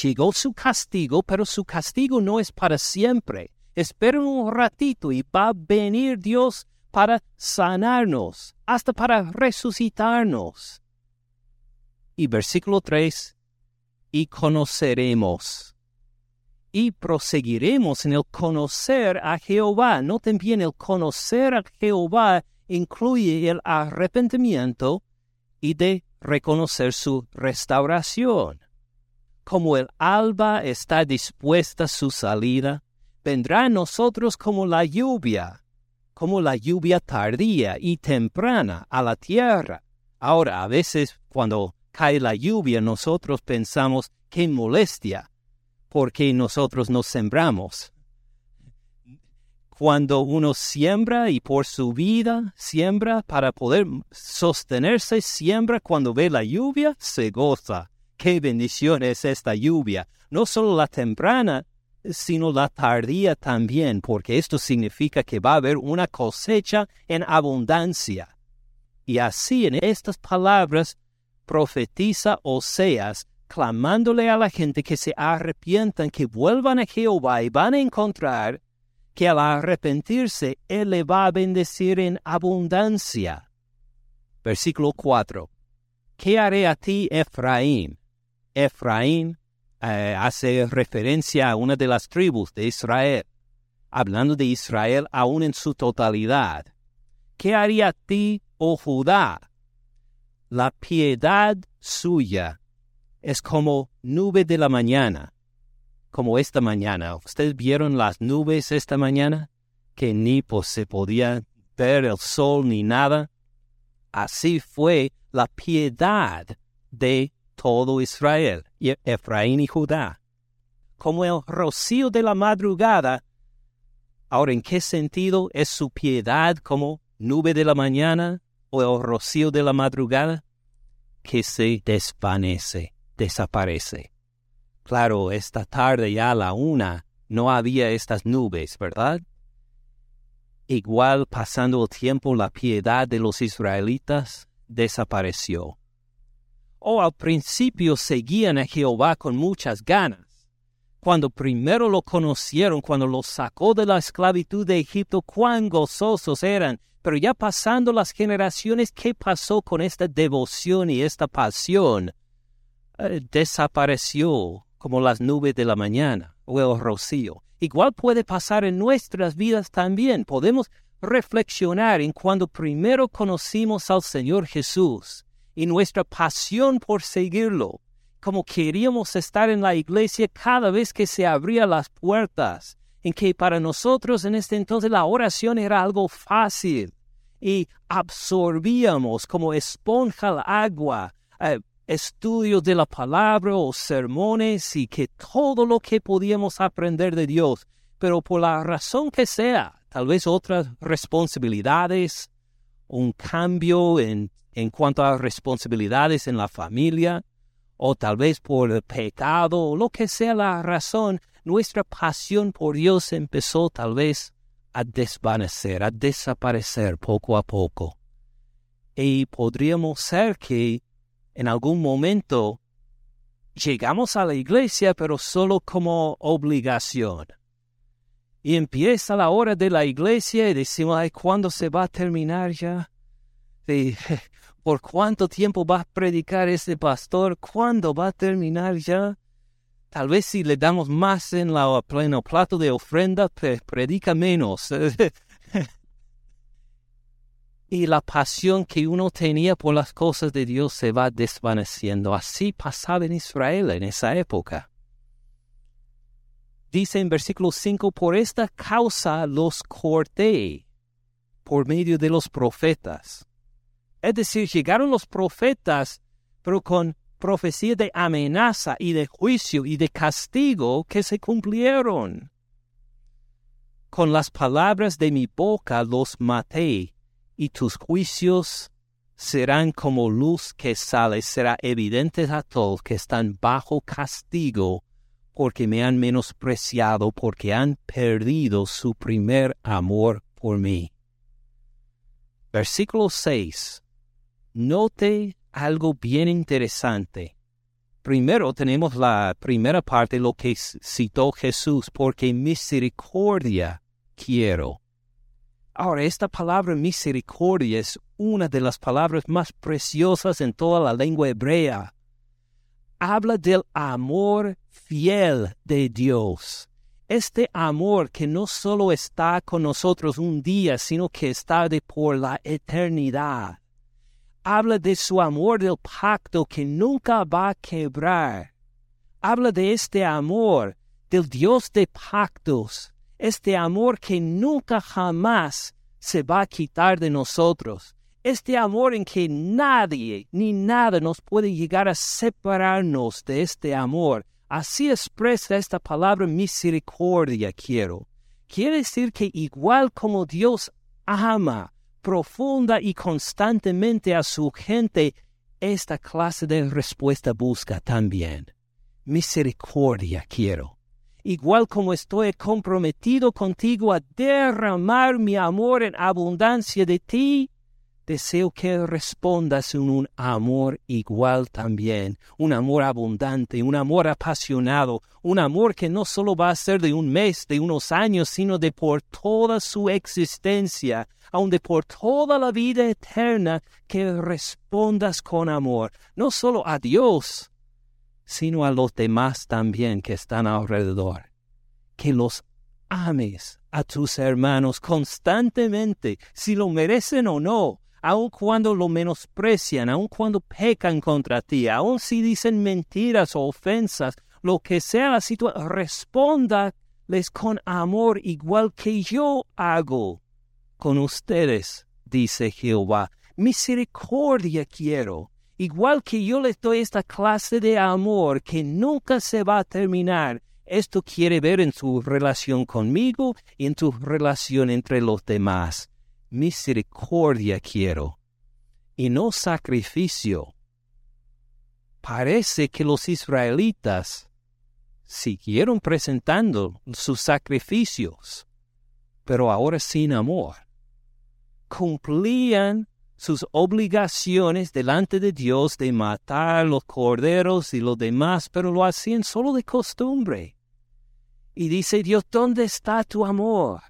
Llegó su castigo, pero su castigo no es para siempre. Esperen un ratito y va a venir Dios para sanarnos, hasta para resucitarnos. Y versículo 3 y conoceremos. Y proseguiremos en el conocer a Jehová. Noten bien, el conocer a Jehová incluye el arrepentimiento y de reconocer su restauración. Como el alba está dispuesta su salida, vendrá a nosotros como la lluvia, como la lluvia tardía y temprana a la tierra. Ahora, a veces cuando cae la lluvia, nosotros pensamos, qué molestia, porque nosotros nos sembramos. Cuando uno siembra y por su vida siembra para poder sostenerse, siembra cuando ve la lluvia, se goza. Qué bendición es esta lluvia. No solo la temprana, sino la tardía también, porque esto significa que va a haber una cosecha en abundancia. Y así en estas palabras profetiza Oseas, clamándole a la gente que se arrepientan, que vuelvan a Jehová y van a encontrar que al arrepentirse Él le va a bendecir en abundancia. Versículo 4. ¿Qué haré a ti, Efraín? Efraín eh, hace referencia a una de las tribus de Israel, hablando de Israel aún en su totalidad. ¿Qué haría a ti, oh Judá? La piedad suya es como nube de la mañana, como esta mañana. ¿Ustedes vieron las nubes esta mañana? Que ni se podía ver el sol ni nada. Así fue la piedad de todo Israel, Efraín y Judá. Como el rocío de la madrugada. Ahora, ¿en qué sentido es su piedad como nube de la mañana el rocío de la madrugada? Que se desvanece, desaparece. Claro, esta tarde ya a la una no había estas nubes, ¿verdad? Igual pasando el tiempo la piedad de los israelitas desapareció o al principio seguían a Jehová con muchas ganas. Cuando primero lo conocieron, cuando lo sacó de la esclavitud de Egipto, cuán gozosos eran. Pero ya pasando las generaciones, ¿qué pasó con esta devoción y esta pasión? Eh, desapareció como las nubes de la mañana o el rocío. Igual puede pasar en nuestras vidas también. Podemos reflexionar en cuando primero conocimos al Señor Jesús y nuestra pasión por seguirlo, como queríamos estar en la iglesia cada vez que se abrían las puertas, en que para nosotros en este entonces la oración era algo fácil y absorbíamos como esponja el agua eh, estudios de la palabra o sermones y que todo lo que podíamos aprender de Dios, pero por la razón que sea, tal vez otras responsabilidades, un cambio en en cuanto a responsabilidades en la familia, o tal vez por pecado, o lo que sea la razón, nuestra pasión por Dios empezó tal vez a desvanecer, a desaparecer poco a poco. Y podríamos ser que en algún momento llegamos a la iglesia, pero solo como obligación. Y empieza la hora de la iglesia y decimos, ay, ¿cuándo se va a terminar ya? ¿Por cuánto tiempo va a predicar este pastor? ¿Cuándo va a terminar ya? Tal vez si le damos más en la pleno plato de ofrenda, predica menos. y la pasión que uno tenía por las cosas de Dios se va desvaneciendo. Así pasaba en Israel en esa época. Dice en versículo 5, por esta causa los corté por medio de los profetas es decir, llegaron los profetas, pero con profecía de amenaza y de juicio y de castigo que se cumplieron. Con las palabras de mi boca los maté, y tus juicios serán como luz que sale, será evidente a todos que están bajo castigo, porque me han menospreciado, porque han perdido su primer amor por mí. Versículo 6 note algo bien interesante. Primero tenemos la primera parte, lo que citó Jesús, porque misericordia quiero. Ahora, esta palabra misericordia es una de las palabras más preciosas en toda la lengua hebrea. Habla del amor fiel de Dios. Este amor que no solo está con nosotros un día, sino que está de por la eternidad habla de su amor del pacto que nunca va a quebrar. Habla de este amor del Dios de pactos, este amor que nunca jamás se va a quitar de nosotros, este amor en que nadie ni nada nos puede llegar a separarnos de este amor. Así expresa esta palabra misericordia quiero. Quiere decir que igual como Dios ama profunda y constantemente a su gente, esta clase de respuesta busca también. Misericordia quiero. Igual como estoy comprometido contigo a derramar mi amor en abundancia de ti, deseo que respondas en un amor igual también, un amor abundante, un amor apasionado, un amor que no solo va a ser de un mes, de unos años, sino de por toda su existencia, aun de por toda la vida eterna, que respondas con amor, no solo a Dios, sino a los demás también que están alrededor. Que los ames a tus hermanos constantemente, si lo merecen o no, aun cuando lo menosprecian, aun cuando pecan contra ti, aun si dicen mentiras o ofensas, lo que sea la situación, respóndales con amor igual que yo hago con ustedes, dice Jehová. Misericordia quiero, igual que yo les doy esta clase de amor que nunca se va a terminar. Esto quiere ver en su relación conmigo y en tu relación entre los demás misericordia quiero y no sacrificio. Parece que los israelitas siguieron presentando sus sacrificios, pero ahora sin amor. Cumplían sus obligaciones delante de Dios de matar los corderos y los demás, pero lo hacían solo de costumbre. Y dice Dios, ¿dónde está tu amor?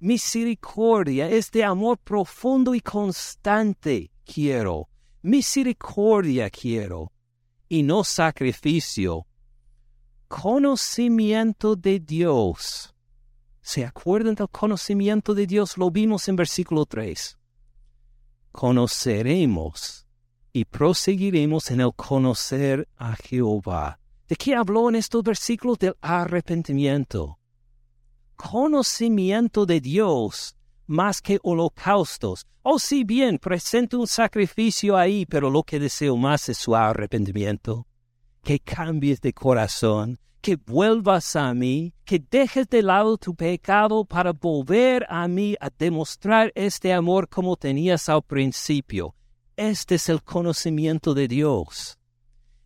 Misericordia, este amor profundo y constante quiero. Misericordia quiero. Y no sacrificio. Conocimiento de Dios. ¿Se acuerdan del conocimiento de Dios? Lo vimos en versículo 3. Conoceremos y proseguiremos en el conocer a Jehová. ¿De qué habló en estos versículos? Del arrepentimiento conocimiento de Dios más que holocaustos. Oh, si bien presento un sacrificio ahí, pero lo que deseo más es su arrepentimiento. Que cambies de corazón, que vuelvas a mí, que dejes de lado tu pecado para volver a mí a demostrar este amor como tenías al principio. Este es el conocimiento de Dios.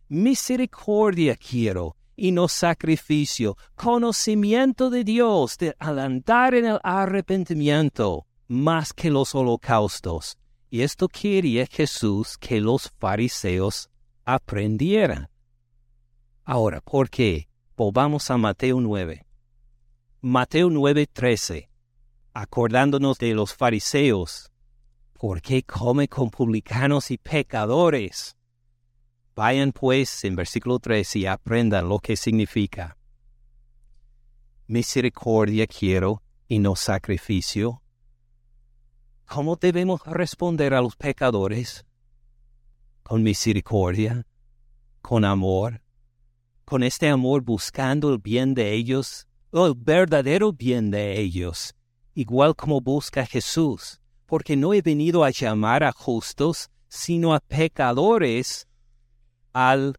Misericordia quiero, y no sacrificio, conocimiento de Dios de, al andar en el arrepentimiento más que los holocaustos. Y esto quería Jesús que los fariseos aprendieran. Ahora, ¿por qué? Volvamos a Mateo 9. Mateo 9:13. Acordándonos de los fariseos. ¿Por qué come con publicanos y pecadores? Vayan pues en versículo 3 y aprendan lo que significa. Misericordia quiero y no sacrificio. ¿Cómo debemos responder a los pecadores? Con misericordia, con amor, con este amor buscando el bien de ellos, el verdadero bien de ellos, igual como busca Jesús, porque no he venido a llamar a justos, sino a pecadores al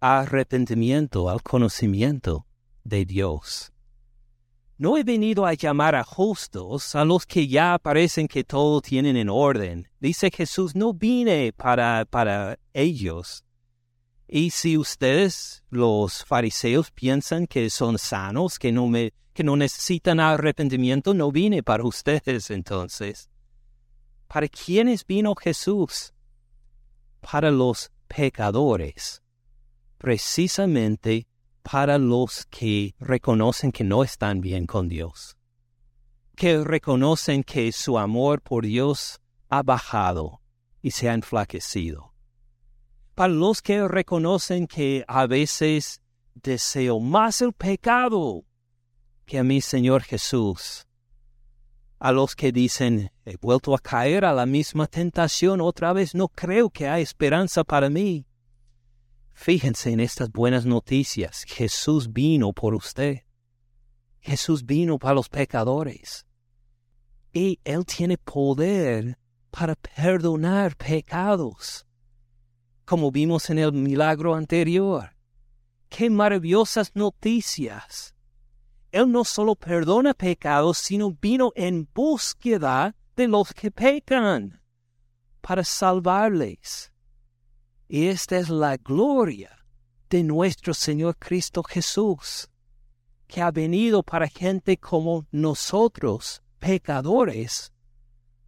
arrepentimiento, al conocimiento de Dios. No he venido a llamar a justos, a los que ya parecen que todo tienen en orden. Dice Jesús, no vine para, para ellos. Y si ustedes, los fariseos, piensan que son sanos, que no, me, que no necesitan arrepentimiento, no vine para ustedes entonces. ¿Para quiénes vino Jesús? Para los pecadores, precisamente para los que reconocen que no están bien con Dios, que reconocen que su amor por Dios ha bajado y se ha enflaquecido, para los que reconocen que a veces deseo más el pecado que a mi Señor Jesús, a los que dicen, he vuelto a caer a la misma tentación otra vez, no creo que hay esperanza para mí. Fíjense en estas buenas noticias. Jesús vino por usted. Jesús vino para los pecadores. Y Él tiene poder para perdonar pecados, como vimos en el milagro anterior. ¡Qué maravillosas noticias! Él no solo perdona pecados, sino vino en búsqueda de los que pecan para salvarles. Y esta es la gloria de nuestro Señor Cristo Jesús, que ha venido para gente como nosotros, pecadores,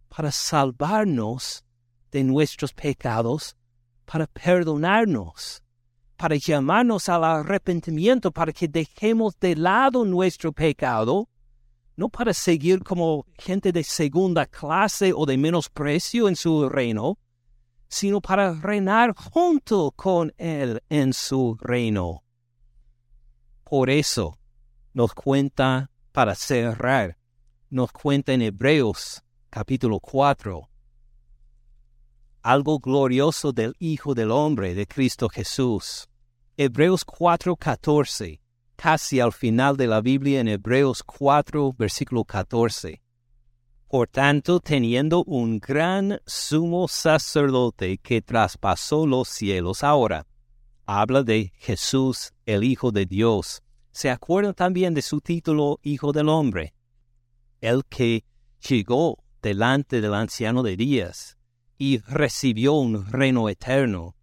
para salvarnos de nuestros pecados, para perdonarnos, para llamarnos al arrepentimiento, para que dejemos de lado nuestro pecado, no para seguir como gente de segunda clase o de menosprecio en su reino, sino para reinar junto con Él en su reino. Por eso nos cuenta, para cerrar, nos cuenta en Hebreos capítulo 4, algo glorioso del Hijo del Hombre, de Cristo Jesús. Hebreos 4:14, casi al final de la Biblia en Hebreos 4, versículo 14. Por tanto, teniendo un gran sumo sacerdote que traspasó los cielos ahora, habla de Jesús, el Hijo de Dios. Se acuerda también de su título Hijo del Hombre, el que llegó delante del anciano de días y recibió un reino eterno.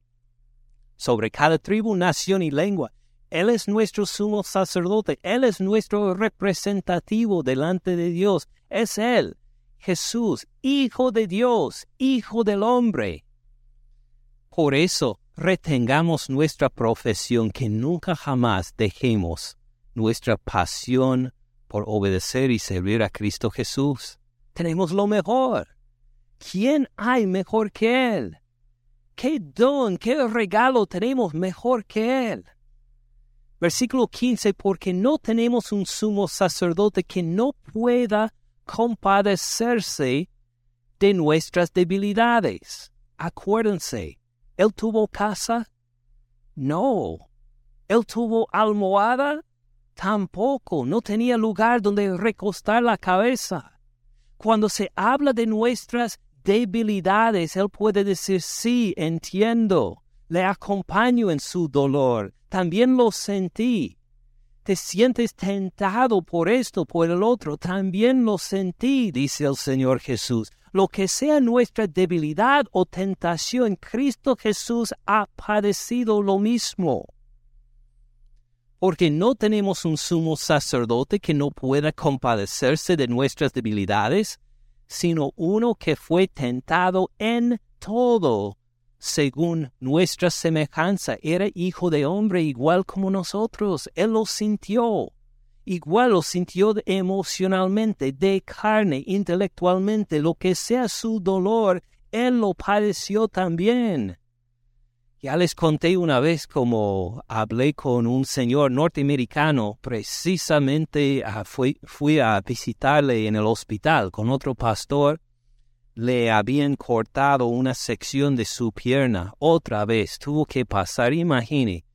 Sobre cada tribu, nación y lengua, Él es nuestro sumo sacerdote, Él es nuestro representativo delante de Dios, es Él Jesús, Hijo de Dios, Hijo del hombre. Por eso, retengamos nuestra profesión, que nunca jamás dejemos nuestra pasión por obedecer y servir a Cristo Jesús. Tenemos lo mejor. ¿Quién hay mejor que Él? ¿Qué don, qué regalo tenemos mejor que Él? Versículo 15, porque no tenemos un sumo sacerdote que no pueda compadecerse de nuestras debilidades. Acuérdense, ¿él tuvo casa? No. ¿Él tuvo almohada? Tampoco. No tenía lugar donde recostar la cabeza. Cuando se habla de nuestras debilidades, Él puede decir, sí, entiendo, le acompaño en su dolor, también lo sentí, te sientes tentado por esto, por el otro, también lo sentí, dice el Señor Jesús. Lo que sea nuestra debilidad o tentación, Cristo Jesús ha padecido lo mismo. Porque no tenemos un sumo sacerdote que no pueda compadecerse de nuestras debilidades, sino uno que fue tentado en todo según nuestra semejanza, era hijo de hombre igual como nosotros. Él lo sintió. Igual lo sintió emocionalmente, de carne, intelectualmente, lo que sea su dolor, Él lo padeció también. Ya les conté una vez como hablé con un señor norteamericano, precisamente ah, fui a visitarle en el hospital con otro pastor, le habían cortado una sección de su pierna. Otra vez tuvo que pasar, imagine,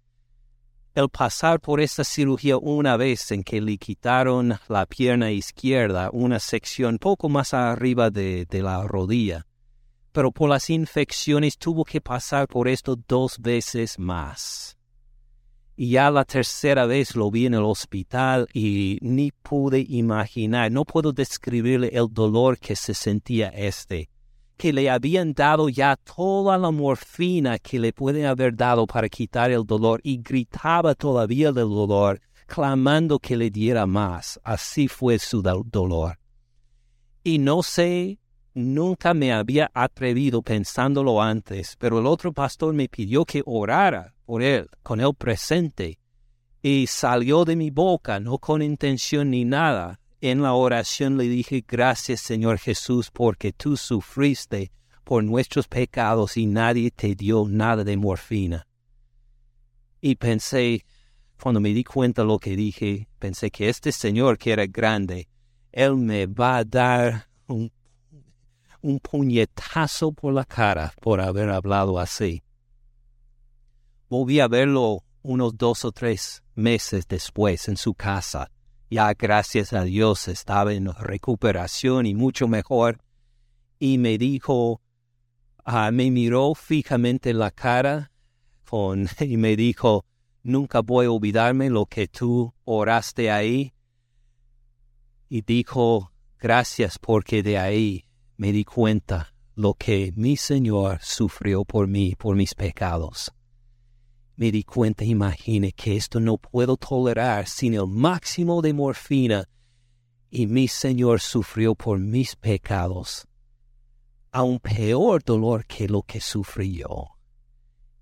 el pasar por esta cirugía una vez en que le quitaron la pierna izquierda, una sección poco más arriba de la rodilla. Pero por las infecciones tuvo que pasar por esto dos veces más y ya la tercera vez lo vi en el hospital y ni pude imaginar, no puedo describirle el dolor que se sentía este, que le habían dado ya toda la morfina que le pueden haber dado para quitar el dolor y gritaba todavía del dolor, clamando que le diera más. Así fue su dolor. Y no sé, nunca me había atrevido pensándolo antes, pero el otro pastor me pidió que orara por él, con él presente, y salió de mi boca, no con intención ni nada. En la oración le dije, gracias Señor Jesús, porque tú sufriste por nuestros pecados y nadie te dio nada de morfina. Y pensé, cuando me di cuenta lo que dije, pensé que este Señor que era grande, Él me va a dar un, un puñetazo por la cara por haber hablado así. Volví a verlo unos dos o tres meses después en su casa Ya gracias a Dios estaba en recuperación y mucho mejor. Y me dijo, ah, me miró fijamente en la cara con, y me dijo, nunca voy a olvidarme lo que tú oraste ahí. Y dijo, gracias porque de ahí me di cuenta lo que mi Señor sufrió por mí, por mis pecados. Me di cuenta, imagine que esto no puedo tolerar sin el máximo de morfina, y mi Señor sufrió por mis pecados, aún peor dolor que lo que sufrí yo,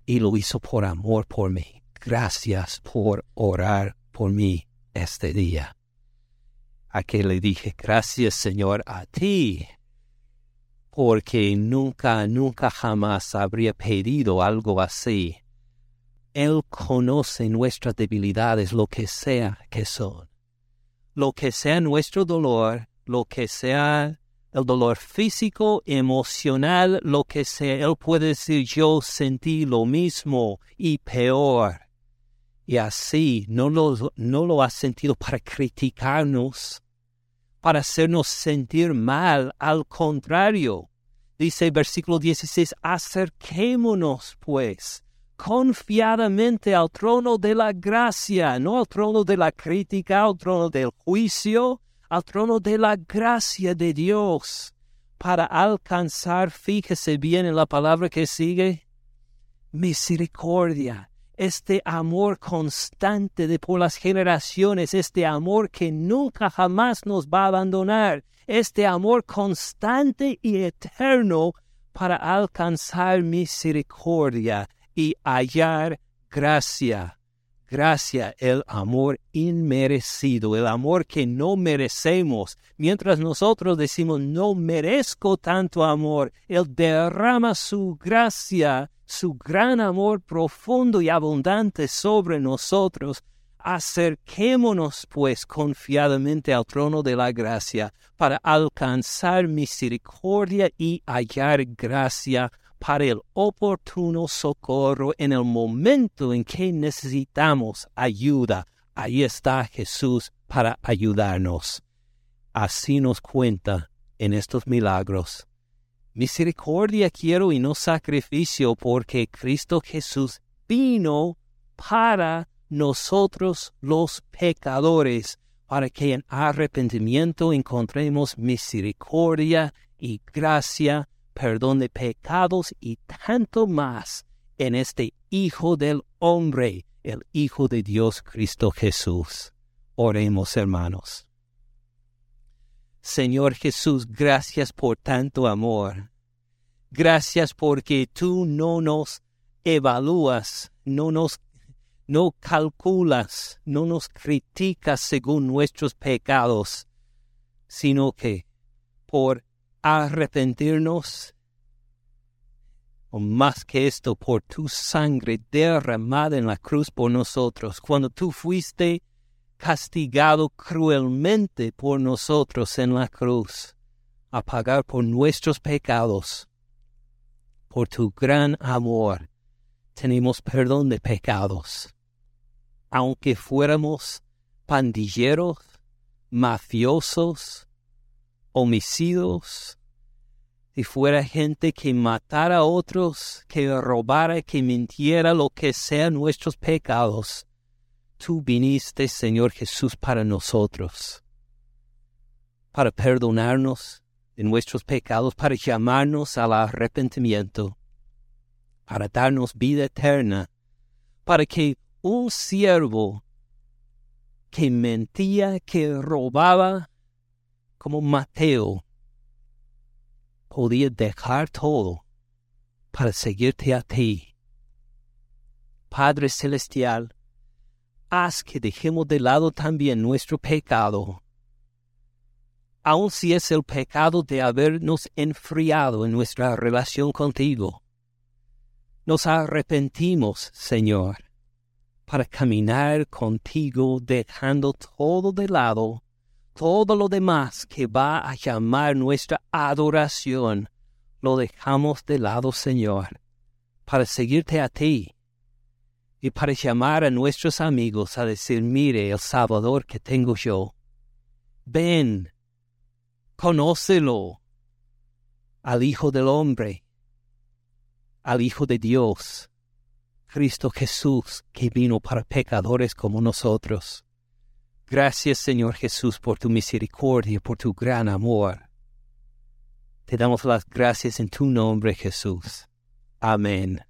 y lo hizo por amor por mí. Gracias por orar por mí este día. A que le dije, gracias Señor a ti, porque nunca, nunca jamás habría pedido algo así él conoce nuestras debilidades, lo que sea que son. Lo que sea nuestro dolor, lo que sea el dolor físico, emocional, lo que sea, Él puede decir yo sentí lo mismo y peor. Y así no lo, no lo ha sentido para criticarnos, para hacernos sentir mal, al contrario. Dice versículo 16, acerquémonos pues confiadamente al trono de la gracia, no al trono de la crítica, al trono del juicio, al trono de la gracia de Dios, para alcanzar, fíjese bien en la palabra que sigue, misericordia, este amor constante de por las generaciones, este amor que nunca jamás nos va a abandonar, este amor constante y eterno para alcanzar misericordia y hallar gracia. Gracia, el amor inmerecido, el amor que no merecemos. Mientras nosotros decimos no merezco tanto amor, Él derrama su gracia, su gran amor profundo y abundante sobre nosotros. Acerquémonos pues confiadamente al trono de la gracia para alcanzar misericordia y hallar gracia para el oportuno socorro en el momento en que necesitamos ayuda. Ahí está Jesús para ayudarnos. Así nos cuenta en estos milagros. Misericordia quiero y no sacrificio, porque Cristo Jesús vino para nosotros los pecadores, para que en arrepentimiento encontremos misericordia y gracia perdón de pecados y tanto más en este Hijo del Hombre, el Hijo de Dios Cristo Jesús. Oremos, hermanos. Señor Jesús, gracias por tanto amor. Gracias porque tú no nos evalúas, no nos no calculas, no nos criticas según nuestros pecados, sino que por arrepentirnos, o más que esto, por tu sangre derramada en la cruz por nosotros, cuando tú fuiste castigado cruelmente por nosotros en la cruz, a pagar por nuestros pecados. Por tu gran amor tenemos perdón de pecados. Aunque fuéramos pandilleros, mafiosos, homicidios, si fuera gente que matara a otros, que robara, que mintiera, lo que sea nuestros pecados, tú viniste, Señor Jesús, para nosotros, para perdonarnos de nuestros pecados, para llamarnos al arrepentimiento, para darnos vida eterna, para que un siervo que mentía, que robaba, como Mateo, podía dejar todo para seguirte a ti. Padre Celestial, haz que dejemos de lado también nuestro pecado, aun si es el pecado de habernos enfriado en nuestra relación contigo. Nos arrepentimos, Señor, para caminar contigo dejando todo de lado todo lo demás que va a llamar nuestra adoración, lo dejamos de lado, Señor, para seguirte a ti y para llamar a nuestros amigos a decir, mire el Salvador que tengo yo, ven, conócelo al Hijo del Hombre, al Hijo de Dios, Cristo Jesús, que vino para pecadores como nosotros. Gracias Señor Jesús por tu misericordia, por tu gran amor. Te damos las gracias en tu nombre Jesús. Amén.